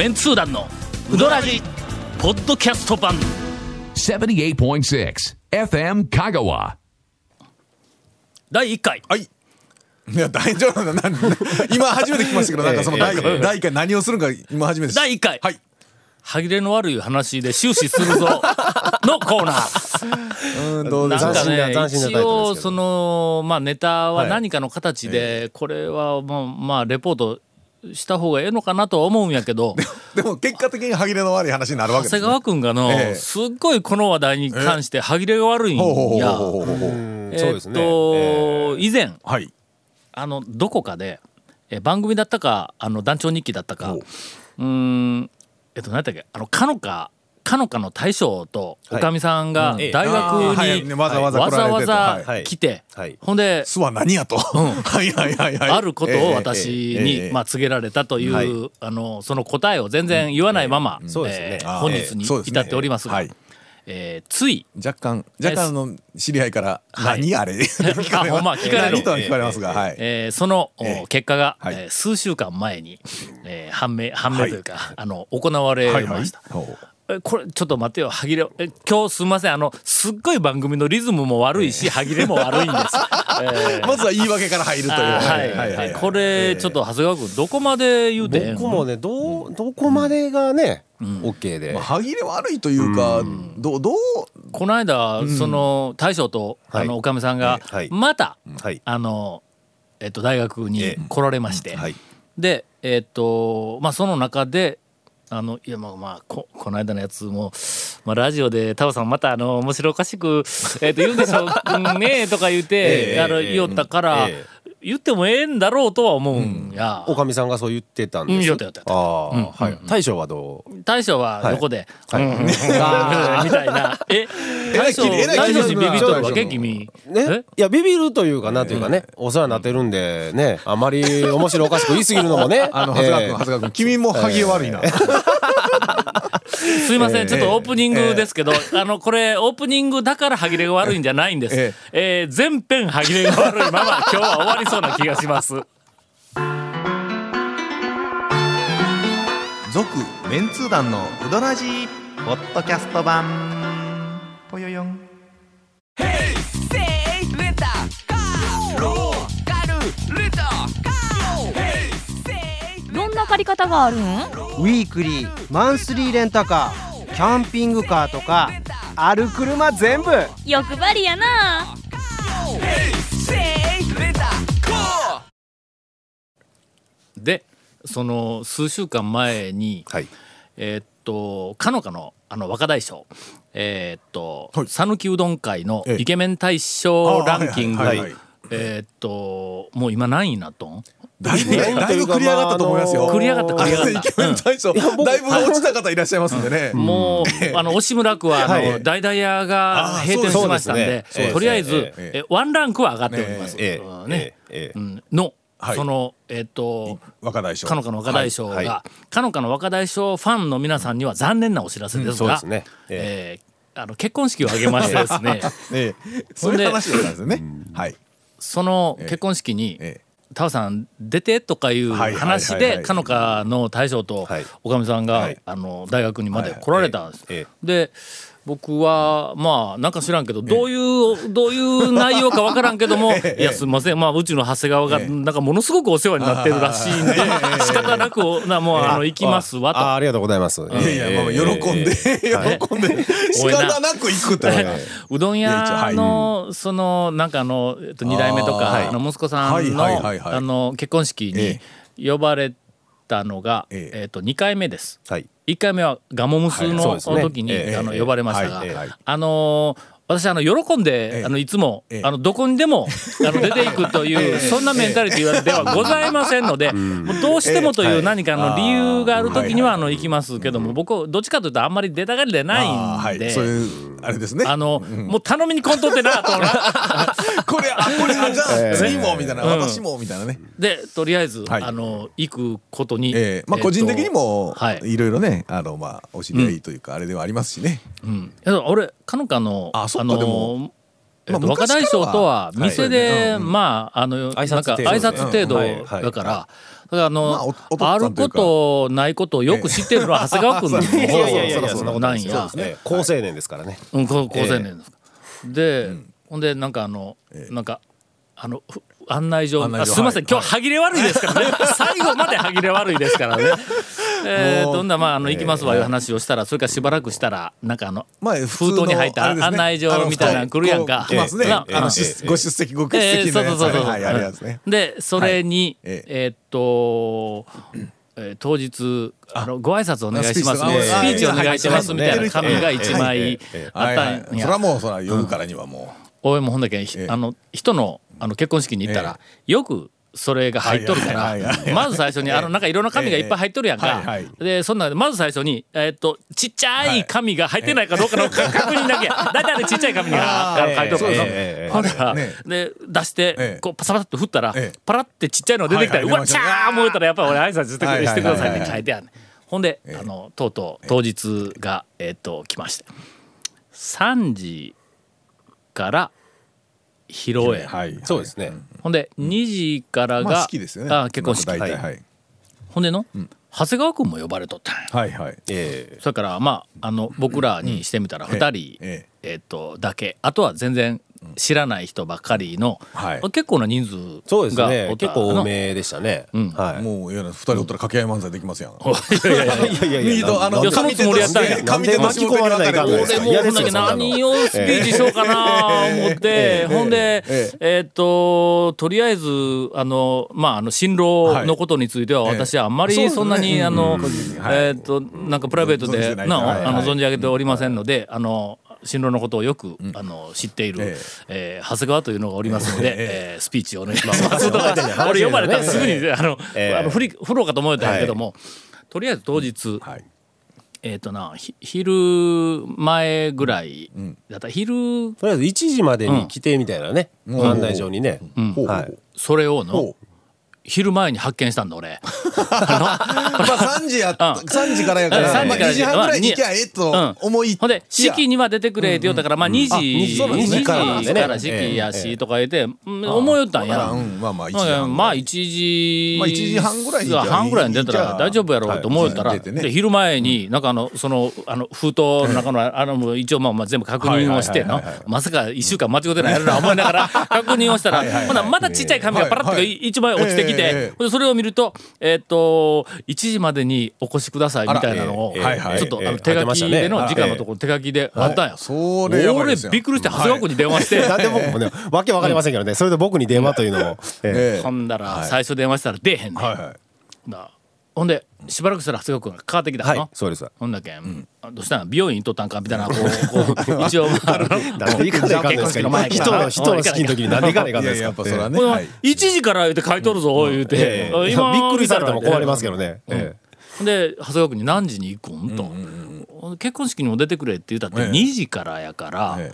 メンツー団のウドラジポッドキャスト版。78.6 FM Kagawa. 第1回。はい。いや、大丈夫な。な今初めて聞きましたけど、なんかその第第一回何をするのか今初めてです。第1回。はい。歯切れの悪い話で終始するぞ。のコーナー。うん、どうでなんすかかね一応そのまあネタは何かの形でこれはまあまあレポートした方がええのかなとは思うんやけど。でも結果的に歯切れの悪い話になるわけです、ね。長谷川君がのええ。すっごいこの話題に関して歯切れが悪いんや。えっと以前はい。あのどこかでえ番組だったかあの団長日記だったか。ほう。んえっと何だっけ？あのかのかかのかの大将とおかみさんがはい大学にねわざわざ来てとざはい。来てはい。ほんで巣は何やと。はいはいはいはい。あることを私えええにえまあ告げられたという、はい。あのその答えを全然言わないまま、本日に至っておりますが、はい。えーつい若干若干あの知り合いからはい。何あれ？ま聞かれる。何とは聞かれますが、はい。えーその、おえ。え結果が、はい。えー数週間前に、えー判明判明というか、あの行われはいはい。ました。ほう。えこれちょっと待ってよ。歯切れえ今日すみません。あのすっごい番組のリズムも悪いし歯切れも悪いんです。えーまずは言い訳から入るという。あーはい。はいこれちょっと長谷川君どこまで言うてええん？僕もねどうどこまでがね、オッケーで、まあ歯切れ悪いというか、どうどう？この間、その大将とあのはいおかみさんがはい。また、はい。あのえっと大学にええ。来られまして、はい。でえっとまあその中であのいやまあまあここの間のやつも、まあ、ラジオでタオさんまたあの面白おかしく、えっと言うんでしょう ねとか言って、ええあのええ言おったから、え言ってもええんだろうとは思うんや、おかみさんがそう言ってたんです。うん言ってた言ってた。ああ、はい。大将はどう？大将は横で、はい。うん。あーみたいな。え？大将大将にビビっとるわけ君ねえ、いやビビるというかなんというかね、お世話になってるんでねあまり面白おかしく言い過ぎるのもねあの長谷川君、ええ長谷川君君も歯切れ悪いな、すいません、ちょっとオープニングですけど、あの、これ、オープニングだから歯切れが悪いんじゃないんです。ええ。ー全編歯切れが悪いまま、今日は終わりそうな気がします。続メンツー団のウドラジーポッドキャスト版。ぽよよんり方があるん？ウィークリーマンスリーレンタカーキャンピングカーとかある車全部。欲張りやな。で、その、数週間前に、はい。えーっと、かのかの、あの、若大将、えーっとはい、讃岐うどん会のええ。イケメン大賞ランキングえーっと、もう今何位になっとん？だいぶだいぶ繰り上がったと思いますよ。繰り上がった繰り上がったイケメン大将だいぶ落ちた方いらっしゃいますんでね、もう、あの、押村区は、あの、はい。大々屋が閉店しましたんでとりあえず、えええワンランクは上がっております。ええうんね。の、はい。その、えっと、若大将。かのかの若大将が、かのかの若大将ファンの皆さんには残念なお知らせですがええ。ーあの、結婚式を挙げましてですね、ええ。そういう話だったんですよね。はい。その結婚式に、えタオさん出てとかいう話でかのかの大将とはい。おかみさんが、はい。あの大学にまで来られたんです。ええ。で僕はまあなんか知らんけどどういうどういう内容かわからんけども いやすみません。まあうちの長谷川がええ。なんかものすごくお世話になってるらしいんで仕方なくおなもうあの行きますわと。あありがとうございます。いやいやまあまあ喜んで 喜んで仕方なく行くと。い。ううどん屋のそのなんかあのえっと2代目とかの息子さんのはいあの結婚式えに呼ばれたのがええ。えっと2回目です。はい1回目はガモムスの時にええあのええ呼ばれましたがあのー私あの喜んで、ええ。あのいつも、ええ。あのどこにでも あの出ていくという、そんなメンタリティではございませんので、もうどうしてもという何かの理由がある時にはあの行きますけども、僕どっちかというとあんまり出たがりでないんで。あれですね。あの、もう頼みにこんとってなと これあこれあじゃあ次もみたいな。うん。私もみたいなね。でとりあえず、はい。あの行くことに、ええ。まあえっと個人的にもはい。いろいろねあのまあお知り合いというかあれではありますしね。うん、いや俺かのかのあそっかでもえっとまあ若大将とは店で、はいまああの挨拶なんか程度挨拶程度うん。はい。はい。だから。だからあの、まあることないことをよく知ってるのは長谷川君の方いやいやいやいやそそんなことなやなんいです。ええ高青年ですからね。うん、高高青年ですか。で、ほんでなんかあの、なんかあのふ案内状。すみません、はい。今日歯切れ悪いですからね。最後まで歯切れ悪いですからね。えー、どんなまああの行きますわいう話をしたらそれからしばらくしたらなんかあのまあ封筒に入った案内状みたいなの来るやんか。来ますね。ご出席ご欠えー席のやつ。あるやつね。でそれに、ええーっと、えー当日あのご挨拶お願いします、あスピーチスピーチお願いしますみたいな紙が一枚ええあったんや。それはもうそら夜からにはもおいもうほんだけ、ええあの人のあの結婚式に行ったら、よくそれが入っとるから、まず最初に、あのなんかいろんな紙がいっぱい入っとるやんか、でそんなでまず最初に、えーっとちっちゃい紙が入ってないかどうかのか確認だけ。や大体あれちっちゃい紙が書いとるから、ええ。ええ。ほら、ねで出して、ええ。こうパサパサっと振ったら、ええ。パラってちっちゃいの出てきたら、うわちゃー思うたらやっぱり俺挨拶してく,、ださいって書いてあるねほんで、あのとうとう当日が、えーっと来まして。3時から披露う。宴、はい。そうですね。ほんで2時からが、まあ好きですよね。あ結婚式はいはい。ほんでの、長谷川君も呼ばれとったはいはい。えそれからまああの僕らにしてみたら2人、ええっとだけあとは全然知らない人ばっかりの、はい。結構な人数えそうですがね。お。った結構多めでしたね。ん。はい。もういや二人おったら掛け合い漫才できますやん。いやいやいや。いやいやあのいやそのつもりやったんや。なんで巻き込まれないかんのですか俺もほんだけ何をスピーチしようかな思って、ほんで、ええーっととりあえずあのまああの新郎のことについてははい私はあんまりそんなに、あの、はいえーっとなんかプライベートでてなあの存じ上げておりませんので、あの新郎のことをよく、あの知っている、ええ。ー長谷川というのがおりますので、えースピーチをお願いします。俺呼ばれたらすぐにあの、ええ。あの振り振ろうかと思ったんやけども、とりあえず当日、はい。えっ、となひ昼前ぐらいだった、昼とりあえず1時までに来てみたいなね。うん。案内状にね。はい。それをの。昼前に発見したんだ俺。まあ三時やうん。三時からやから、3まあ時から二時半ぐらいに行きゃええと思いほんで式には出てくれって言ったから、まあ2時、あ2二時から式やしとか言って、うん思いよったんや。うんまあ。まあ一時まあ1時、まあ1時半ぐらいに半ぐらいに出たら大丈夫やろうと思ったら、で昼前になんかあのそのあの封筒の中のあの一応まあまあ全部確認をしてのまさか1週間間違ってないやろな思いながら 確認をしたらほなまだちっちゃい紙がパラッと一枚落ちてきえええてでそれを見るとえーっと1時までにお越しくださいみたいなのをあらええ。はいはい。ちょっとあええ。の手書きでの時間のところ手書きであったんや。俺ですよびっくりして長谷川君に電話して。なんで僕もね、わけわかりませんけどね。それで僕に電話というのも。ええ。ええ。ほんだら最初電話したら出えへんねん。はいはい。なほんでしばらくしたら長谷川君がかかってきたの、はい、そうです。ほんだけん、あどうしたん？美容院行っとったんか？みたいなこうこう 一応まああのなんで行かないかんのですか？結婚式の前に人の、人の式の時になんで行かないかですかっぱそれはねはい1時から言うて書いとるぞ言うて、ええ今びっくりされても困りますけどね。うんえで長谷川君に何時に行くんと、結婚式にも出てくれって言ったってええ2時からやから、え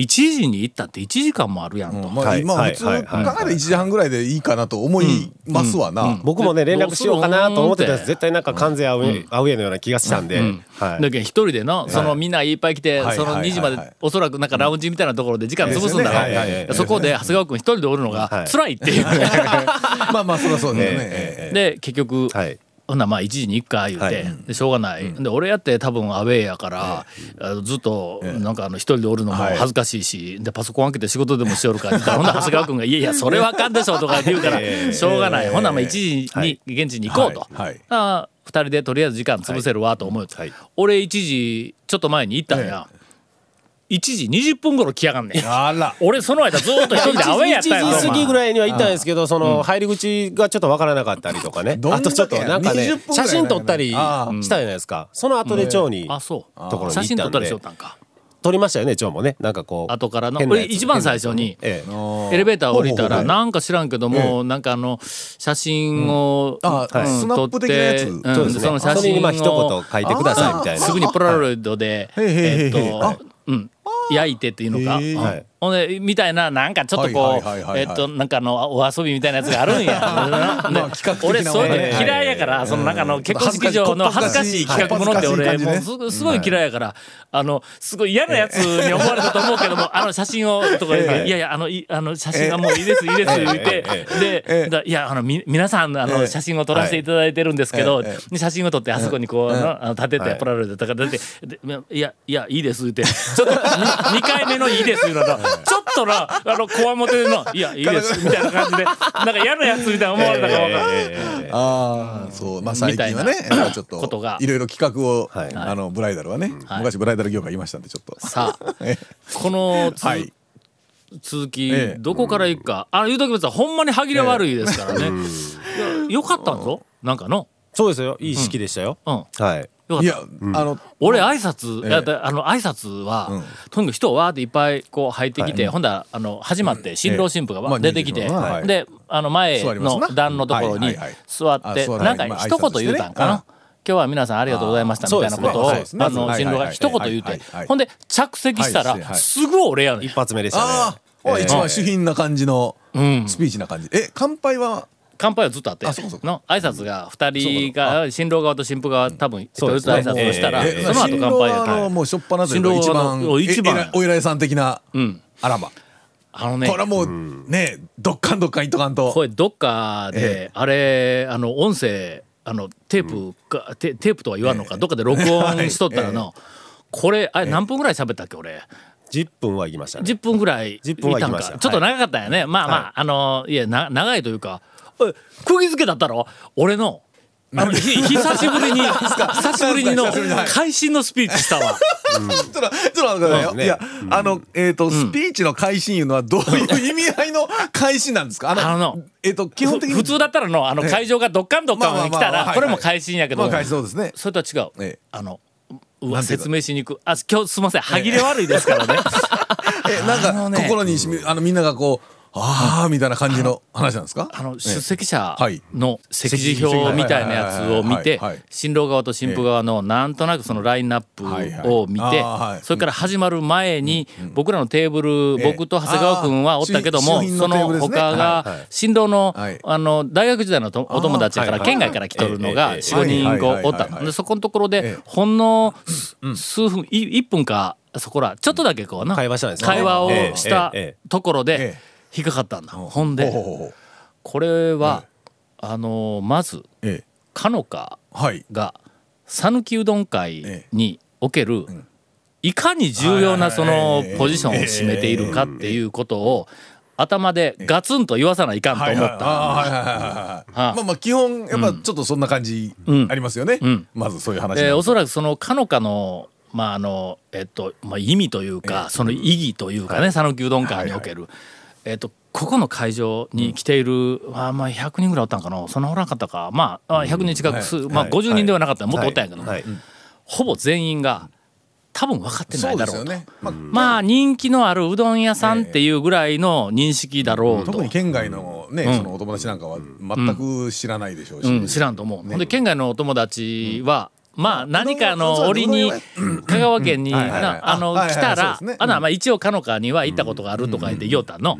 1時に行ったって1時間もあるやんと、うんまあはいはい今普通考えはいはい。たら1時半ぐらいでいいかなと思いますわな。僕もね、連絡しようかなと思ってたんです。絶対なんか完全アウェアウェイのような気がしたんで。はい。だけど一人でのそのみんないっぱい来て、はい。その2時まで、はい。はいおそらくなんかラウンジみたいなところで時間潰すんだろう、はいはい。はい。そこで長谷川君一人でおるのがはい。辛いっていう、まあまあそりゃそうですよね。で結局、はい。ほんならまあ1時に行くか言うて、はい。でしょうがない、で俺やって多分アウェーやから、あのずっとなんかあの一人でおるのもはい。恥ずかしいし、でパソコン開けて仕事でもしよるかってほんなら長谷川君が「いやいやそれはあかんでしょ」とか言うから、ええ。しょうがない、ほんならまあ1時に現地に行こうと。はい。はい。あ2人でとりあえず時間潰せるわと思う、はい。俺1時ちょっと前に行ったんや、1時20分頃来やがんねん。あら。俺その間ずっと一人でアウェーやったんや1時過ぎぐいらいには行ったんですけど、その入り口がちょっとわからなかったりとかね。あとちょっとなんかね20分、ぐらい写真撮ったりしたあじゃないですか。その後で町にあそう。ところに写真撮ったりし行ったんでよったんか。撮りましたよね、町もね。なんかこう。後からの変なやつ。俺一番最初にええ。エレベーター降りたらなんか知らんけども、なんかあの写真を、撮ってそうですね。その写真をそれにまあ一言書いてくださいみたいな。すぐにプラロイドでえーっとあうん。焼いてっていうのか、はいほんでみたいななんかちょっとこうえっとなんかあのお遊びみたいなやつがあるんや、俺そういうのね嫌いやから、そのなんかあの結婚式場の恥ずかしい企画ものって俺もうすごい嫌いやから、あのすごい嫌なやつに思われたと思うけども、あの写真をとか言って、いやいやあのいあの写真がもういいですいいです言って、で、だいやあのみ皆さんあの写真を撮らせていただいてるんですけど、写真を撮ってあそこにこう、立ててポラロイドとか出て、でいやいやいいです言って、ちょっと 2, 回目のいいです言うのと、ちょっとなあのこわもてのいやいいですみたいな感じで、なんか嫌なやつみたいな思われたかわからん。ああそう。まあ最近はねちょっと ことが。いろいろ企画をはい。あのブライダルはねはい。昔ブライダル業界いましたんでちょっと。さあ。このつ、はい。続き、ええ。どこから行くか。あ言うときますほんまに歯切れ悪いですからね、いやよかったんぞ。なんかの。そうですよ。いい式でしたよ、うん。はいよかった。いやあの俺挨拶、ええあの挨拶は、うん。とにかく人わーっていっぱいこう入ってきて、ほんだらあの始まって新郎新婦がわー出てきて、まあであの前の段のところにはいはいはい。座って、なんかまあ一言言うたんかな。今日は皆さんありがとうございましたみたいなことを、ね。あのはい新郎が一言言うはいはいてはい、ほんで着席したら、はいはい。すぐ俺やねん。一。発目でしたね。一番主品な感じのうん。スピーチな感じ。え乾杯は乾杯はずっとあってあそうかそうか。の挨拶が2人が新郎側と新婦側多分一人ずつ挨拶をしたら、ええその後乾杯や新郎はあのもうしょっぱなという一番一番。お偉いさん的なうん。あらばあのねこれはもうねどっかんどっかんいっとかんと。これどっかで、あれあの音声あのテープか、テテープとは言わんのか、どっかで録音 しとったらの、これあれ何分ぐらい喋ったっけ俺？10分は行きましたね。10分ぐらいい10分はた。んか。ちょっと長かったよね、まあまあ、あのいやな長いというかえ釘付けだったろ？俺の。あのひ久しぶりに 久しぶりにの久しぶりに。はい会心のスピーチしたわ。ちょっとちょっと待っいよ。うんね。いやあのえっとスピーチの開始いうのはどういう意味合いの開始なんですか？あ あののえっと基本的にふ普通だったらのあのええ。会場がどっかんどっかんに来たまあまあまあはいらこれも会心やけど、まあそうですね。それとは違う、ええ。あのうわ説明しにく。いあ今日すみません。歯切れ悪いですからね。えなんか心にしみあのみんながこうああみたいな感じの話なんですか？あの出席者はい。の席次表みたいなやつを見て新郎側と新婦側のなんとなくそのラインナップを見てそれから始まる前に僕らのテーブルええ。僕と長谷川君はおったけどもその他はいが新郎のはい。あの大学時代のとお友達やから県外から来とるのがええ45人おったでそこのところでええ。ほんの数数分い1分かそこらちょっとだけこうな会話をええしたええところえでえ引っかかったんだほん。で。これは、あのまずええ。かのかはい。が讃岐うどん会における、いかに重要なそのポジションを占めているかっていうことを頭でガツンと言わさないかんと思った。まあまあ基本やっぱちょっとそんな感じうん。ありますよね。うん。まずそういう話で。おそららくそのかのかのまああのえっとまあ意味というか、その意義というかね讃岐うどん会における、えっとここの会場に来ている、あまあ100人ぐらいおったんかな？そんなおらんかったか？まああ100人近く、すまあはい。50人ではなかった。らもっとおったんやけど、はい。はいほぼ全員が多分分かってなそいうだろうと。ね。まあまあ人気のあるうどん屋さんっていうぐらいの認識だろうと。特に県外のねそのお友達なんかは全く知らないでしょうし。うん、知らんと思う。ほんで県外のお友達は、まあ何かの折に香川県にあの来たらあのまあ一応かのかには行ったことがあるとか言って言おったの。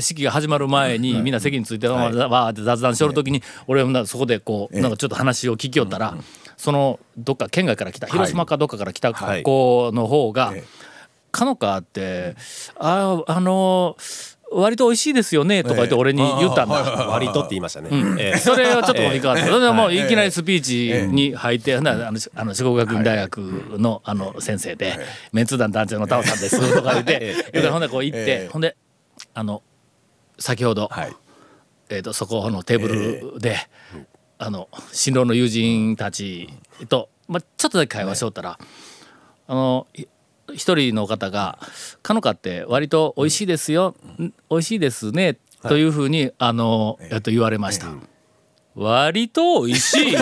式が始まる前にみんな席についてわーって雑談しよる時に俺はそこでこうなんかちょっと話を聞きよったらそのどっか県外から来た広島かどっかから来たはい。子の方がええかのかってああの割と美味しいですよねとか言って俺に言ったんだ。割とって言いましたね、ええ。それはちょっと引っかかった。それでもういきなりスピーええチに入って、あのあの四国学院大学のあの先生で、メンツ団団長のタオさんですとか言って、言うからほんでこう行っえてえ、ほんであの先ほどはい。えっとそこのテーブルで、あの新郎の友人たちとまあちょっとだけ会話しよったら、あのい一人の方が「かのかって割と美味しいですよ、ん。美味しいですね」というふうにあの、えっと言われました。割と美味しい？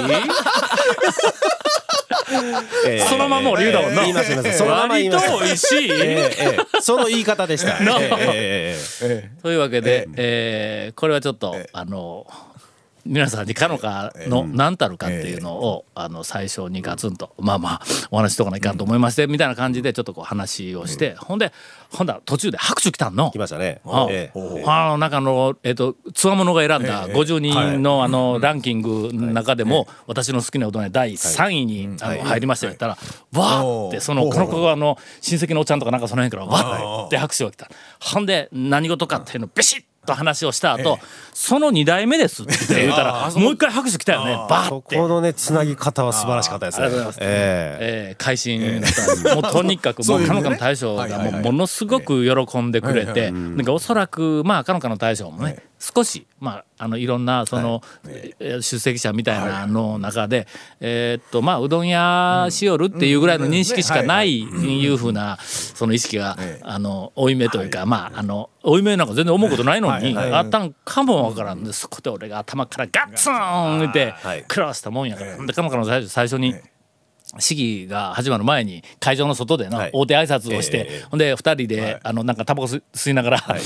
ええ。そのまま俺言うだもんな。言います言います。そのまま言い割ます。と美味しい、ええええ。その言い方でした。というわけで、えーこれはちょっと、あの皆さんにかのかの何たるかっていうのを、あの最初にガツンと、まあまあお話しとかないかんと思いまして、みたいな感じでちょっとこう話をして、ほんでほんだら途中で拍手来たんの。来。ましたね。あええ。あの中の、えっとつわものが選んだ50人の,、あのランキングの中でも、私の好きな大人第3位に、あの入りましたよ言ったら、わーってそのこの子があの親戚のおっちゃんとかなんかその辺からわーって拍手が来た。ほんで何事かっていうのをビシッと話をした後、その2代目ですって言うたらもう一回拍手来たよね。バー。そって。このね、つなぎ方は素晴らしかったですね。ありがとうございます。ええ。えー、会心だった もうとにかくもそうういうねかのかの大将がもうものすごく喜んでくれてなんかおそらくまあかのかの大将もね少しまああのいろんなそのえー出席者みたいなの中でえーっとまあうどん屋しよるっていうぐらいの認識しかないいうふうなその意識があの負い目というかまああの負い目なんか全然思うことないのにあったんかもわからんでそこで俺が頭からガッツンってはい。食らわしたもんやからでかのかの最初最初に式が始まる前に会場の外でのはい。大手挨拶をして、ええほんで2人で、あのなんかタバコ吸吸いながら、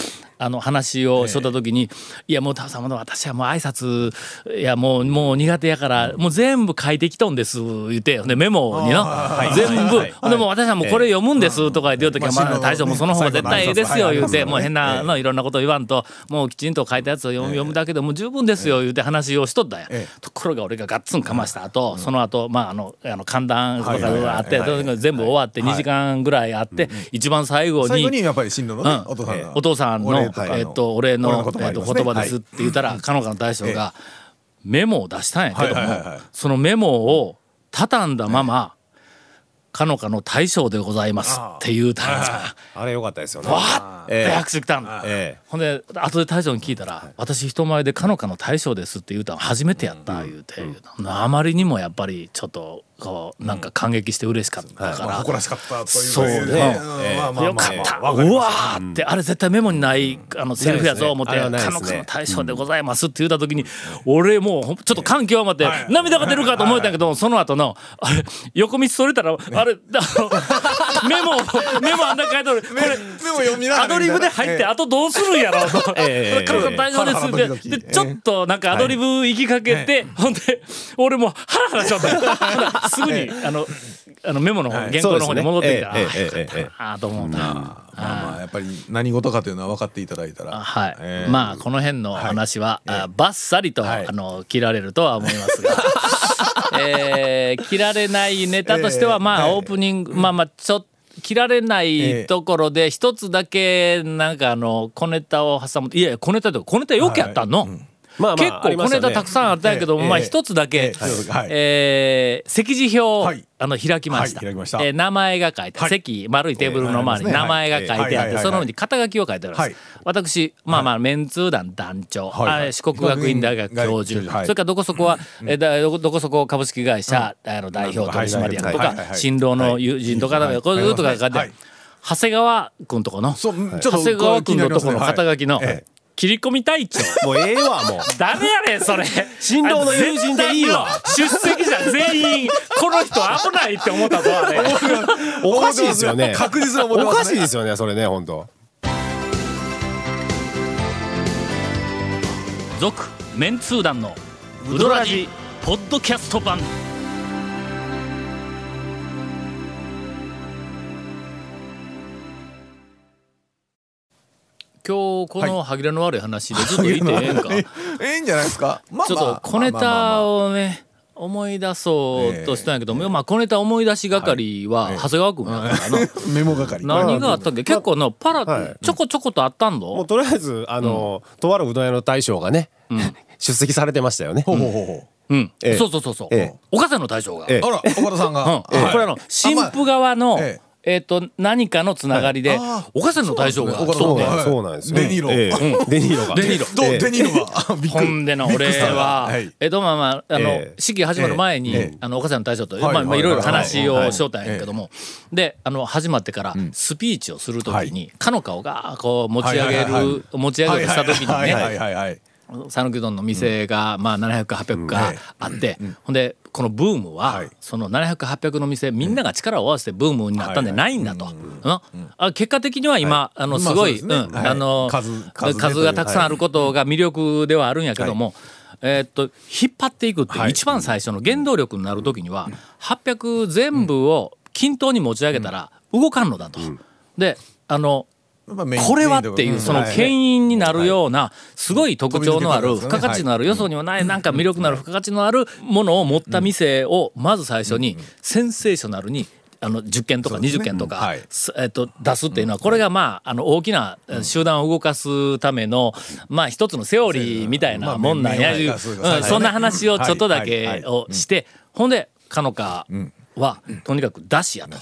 あの話をしとった時に「いやもうタオさん私はもう挨拶いやもうもう苦手やからもう全部書いてきとんです」言ってほんでメモにの全部。ほんでもう私はもうこれ読むんですとか言う時は「まあ大将もその方が絶対ええですよ」言うてもう変なのいろんなこと言わんともうきちんと書いたやつを読む読むだけでもう十分ですよ言うて話をしとったんや。ところが俺がガッツンかました後その後まああのあの寒暖とかがあって全部終わって2時間ぐらいあって一番最後に最後にやっぱり新郎のねうん。お父さんがお父さんのお礼とかの。えっとお礼のお礼の言葉えっと言葉ですって言ったらかのかの大将がメモを出したんやけどもはいはいはいはい。そのメモを畳んだままかのかの大将でございますって言うたんじゃあれ良かったですよね。わーって拍手来たんだ。えほんで後で大将に聞いたら「私人前でかのかの大将です」って言うたの初めてやった言うて、あまりにもやっぱりちょっとこうなんか感激して嬉しかったから、まあ誇らしかったというか。そうね。ん。まあまあよまあ。かった、まあますうわーってあれ絶対メモにないあのセリフやぞ思って「ないですねあれはないですねかのかの大将でございます」って言った時に俺もうちょっと感極まって涙が出るかと思ったけどその後のあれ横道それたらあれあのメモメモあんな書いてる。これでも読みながらアドリブで入ってあとどうするんやろうと「ええ彼女大丈夫です」って。でちょっとなんかアドリブ行きかけてほんで俺もうハラハラしちゃった。すぐにあのあのメモの方原稿の方に戻ってきたらあそうですねええええええ。よかったなと思うな。まあまあやっぱり何事かというのは分かっていただいたら。はい、えーまあこの辺の話は、あバッサリと、はい。あの切られるとは思いますが、えー切られないネタとしては、まあ、オープニング、まあまあちょっと切られないところで一つだけなんかあの小ネタを挟む。いや小ネタとか小ネタよくやったの、まあまあ結構小ネタたくさんあったんやけども、まあ一つだけ、ええ席次表あの開きました,、はえー名前が書いて、はい。席丸いテーブルの周りに名前が書いてあって、その上に肩書きを書いてあるんです、はい。私まあまあメンツー団団長、は四国学院大学教授、はい。それからどこそこは、えーだどこどこそこ株式会社、あの代表取締役とか、新郎の友人とか、はい。こういうとか書いて長谷川君とこの？長谷川君のとこの肩書きの、切り込み隊長。もうええわもう。誰やねんそれ。新郎の友人でいいわ。出席者全員この人危ないって思ったぞあれ。おかしいですよね。確実に思っておかしいですよねそれね本当。続メンツー団のウドラジポッドキャスト版今日この歯切れの悪い話でずっと言ってええんか？え ええんじゃないですか？まあちょっと小ネタをね思い出そうとしたんやけども、まあ小ネタ思い出し係は長谷川君やからな、メモ係。何があったっけ？結構のパラはい。ちょこちょことあったんぞもうとりあえずあの、とあるうどん屋の大将がね、出席されてましたよね。ほうほうほうほう。ん、ええ。そうそうそうそう、ええ。岡田の大将が、ええ。うあら岡田さんが。うん。はいこれあの新婦側の、えええっ、と何かのつながりで、はい。あー岡田の大将が。そうなんですよ。デニーロ。ええ。デニーロが。デニーロ。がほんで の俺は、はい。えっとまあまああの、ええ。式始まる前に、ええ。あの岡田の大将と、はい。まあまあい。ろいろ話はい。をしようたんやけども、であの始まってからスピーチをするときに、かの顔がこう持ち上げはいはいはいる持ち上げようとしたときにね、はいはいはいはい讃岐うどんの店が、まあ700か800かあって、ほんでこのブームは、はい。その700、800の店みんなが力を合わせてブームになったんでないんだと。うん。あ結果的には今、あのすごい、まあそうですね。うん。はい。あの数がたくさんあることが魅力ではあるんやけども、えーっと引っ張っていくって一番最初の原動力になる時には800全部を均等に持ち上げたら動かんのだと。であのこれはっていうそのはい牽引になるようなすごい特徴のある付加価値のあるよそにはないなんか魅力のある付加価値のあるものを持った店をまず最初にセンセーショナルにあの10件とか20件とか、えっと出すっていうのはこれがまああの大きなえ集団を動かすためのまあ一つのセオリーみたいなもんなんやいう、そんな話をちょっとだけをしてほんでかのかはとにかく出しやと。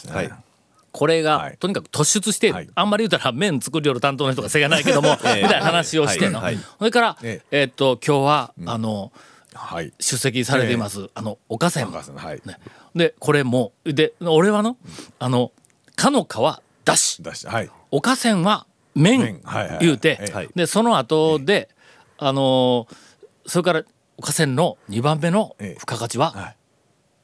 はいこれがはい。とにかく突出して、はい。あんまり言うたら麺作りよる担当の人がせがないけども、みたいな話をしての、それから、ええ。っと今日は、あのはい。出席されています、あのおかせんお母さんはい。ね、でこれもで俺はのあのかのかはだし。出してはい。おかせんは麺言うて、はい。でその後で、あのそれからおかせんの2番目のええ。付加価値は、はい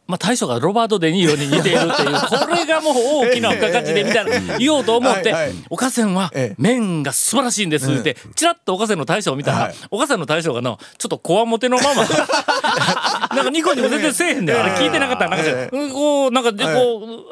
まあ大将がロバート・デ・ニーロに似ているっていう これがもう大きな付加価値でみたいな言おうと思ってはいはい「おかせんはええ。麺が素晴らしいんです」ってちらっとおかせんの大将を見たらはい。おかせんの大将がのちょっとこわもてのまま なんかニコニコ全然せえへんだよあれ聞いてなかったらなんかこうなんかでこ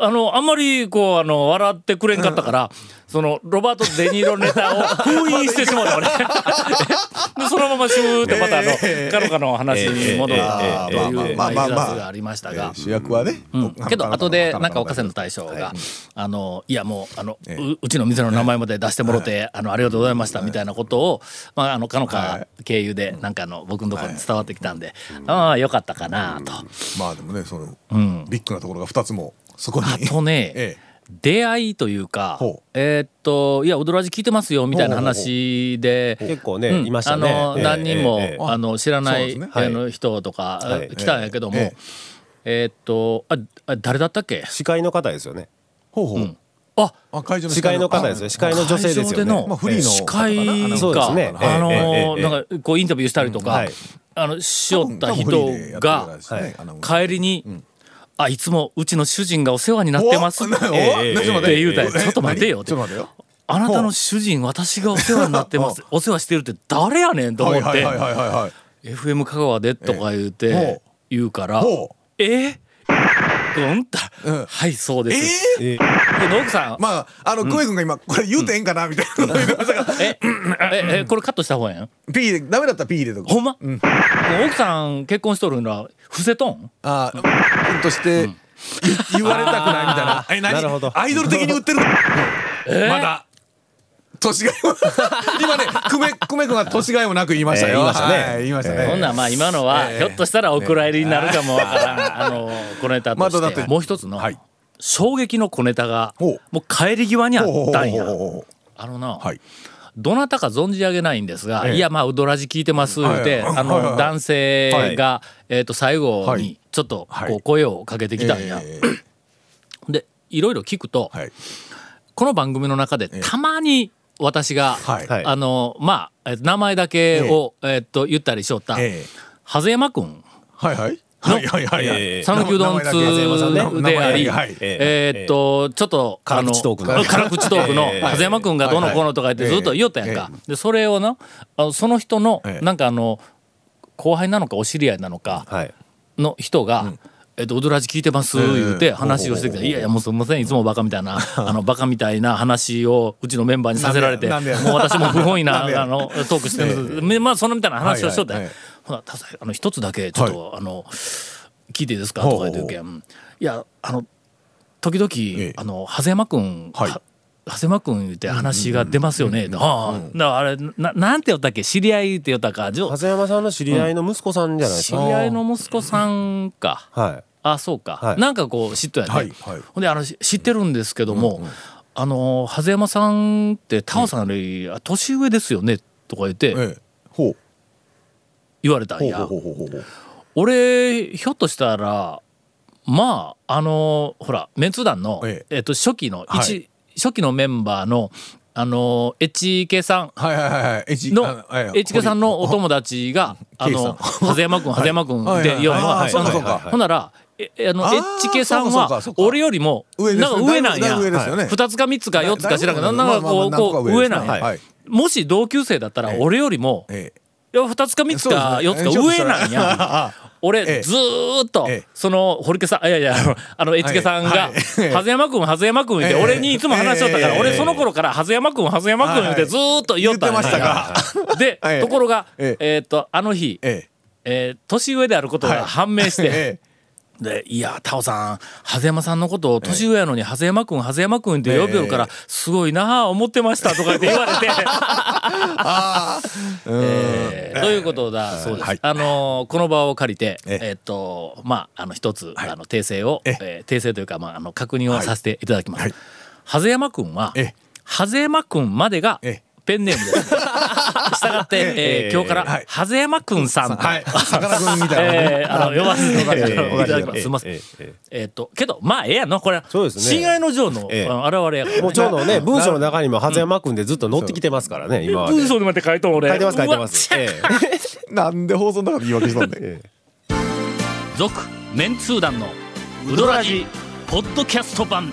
うあのあんまりこうあの笑ってくれんかったからそのロバート・デ・ニーロネタを 封印してしまった俺。でそのままシューってまたあのええ。かのかの話に戻るっていうまあまあまありましたがえー。主役はね。うん、けど後でなんか岡せ線の大将が、あのいやもうあの、ええ。ううちの店の名前まで出してもろて、あのありがとうございましたみたいなことを、まああのかのはかい。経由でなんかあの僕のところに伝わってきたんで、ああよかったかなと。まあでもねそのうん。ビッグなところが二つもそこに。あとね、え出会いというかえーっといや踊らじ聞いてますよみたいな話で。結構ね、うん。いましたね。あのええ何人も、あの知らない、あの人とか、はい。来たんやけども、ええ。ーっとああ誰だったっけ？司会の方ですよね。ほうほう。ああ会場の司会の方ですよ。司会の女性ですよね。まあフリーの司会が、そうですね。あのなんかこうインタビューしたりとか、はい。あのしよった人が帰りに、あいつもうちの主人がお世話になってます」って。言うたんやちょっと待てよって。あなたの主人私がお世話になってます。お。世話してるって誰やねんと思って、FM 香川でとか言うえてえ言うから。ほう「え？うんたうん。はいそうでえす」えでの奥さん、まああの久米君が今これ言うてええんかな？みたいな。えええこれカットした方がええん P でダメだったら P 入れとくほんま、もう奥さん結婚しとるのは伏せとん？ああ君として言言われたくないみたいな。え何？なるほど。アイドル的に売ってる？まだ年がいも今ね久米久米君が年がいもなく言いましたよ。ええ言いましたね。はい言いましたね。ほんならまあ今のはええひょっとしたらお蔵入りになるかもわからん、あの小ネタとして。て？もう一つのはい。衝撃の小ネタがもう帰り際にあったんや。あのな、はい。どなたか存じ上げないんですが、ええ。いやまあウドラジ聞いてます言うて、はいはいあの、はい。はい男性が、えっ、と最後にはい。ちょっとはい。こう声をかけてきたんや、えでいろいろ聞くと、この番組の中でえ。たまに私が、はい。はい。あのまあえっと名前だけを、えっと言ったりしよった、ええ。長谷山君。はいはい。はいはいはいはい。ええ。讃岐うどん通であり、えーっとちょっと辛口トークの。あの辛口トークのええ。長谷山君がどうのこうのとか言ってずっと言おったやんか。でそれをなあのその人のええ。なんかあの後輩なのかお知り合いなのかはい。の人が。えっと、ウドラジ聞いてます言うて話をしてきて、いやいやもうすみませんいつもバカみたいな あのバカみたいな話をうちのメンバーにさせられてもう私も不本意な あのトークしてるんです。まあそのみたいな話をしとったんやはい。はいほなあの一つだけちょっと、あの聞いていいですか？とか言うけんいやあの時々、ええ。あの長谷山君、はい。は長谷山君言って話が出ますよね。はあ、だからあれななんて言ったっけ？知り合いって言ったか？長谷山さんの知り合いの息子さんじゃないですか。知り合いの息子さんか。はい。あそうか、はい。なんかこう知っとやね、はいはい。ほんであのし知ってるんですけども、あの長谷山さんってタオさんより年上ですよね？とか言ってええ。ほう。言われたんや、俺ひょっとしたらまああのほらメンツ団の、え。えっと初期の一、はい初期のメンバーのあのエチケさん。はいはいはいはい。エチのあええエチケさんのお友達があの長谷 山君長谷山君でのはほんならええあのエあーチケさんは俺よりもなんか上なんや。ぶ上ですよね。二つか三つか四つか知らんけどなんかこうこう上なんや。はい。もし同級生だったら俺よりもええ。いや二つか三つか四つか上なんや。俺、ずーっと、その、堀家さん、いやいや、あの、あの、越家さんが、はず山くん、はず山くんって、俺にいつも話しとったから、俺その頃から、はず山くん、はず山くんってずーっと言おったんや。で、ところが、えっと、あの日、え年上であることが判明して、で、いや、タオさん、ハゼ山さんのことを年上やのに、ハゼ山くん、ハゼ山くんって呼びよるから、すごいなあ思ってましたとかって言われて。えーということだ。そうです。あのーこの場を借りて、えっと、まあ、あの、一つ、あの、訂正を、えー訂正というか、まあ、あの、確認をさせていただきます。ハゼ山くんは、ハゼ山くんまでが、ペンネームです。したがって、えー今日から、ハゼ山くんさんと、はい。さかなクンみたいなね。えーあの、呼ばせていただきます。ええすみません。えええーっと、けど、まあ、ええやんの、これ。そうですね親愛の情の、ええあの現れやから。もうちょうどね、文章の中にも、はずやまくんでずっと載ってきてますからね、今まで。文章でまで書いとん俺。書いてます、書いてます。なんで放送の中で言い訳したんだよ。え続、メンツー団の、ウドラジ、ポッドキャスト版。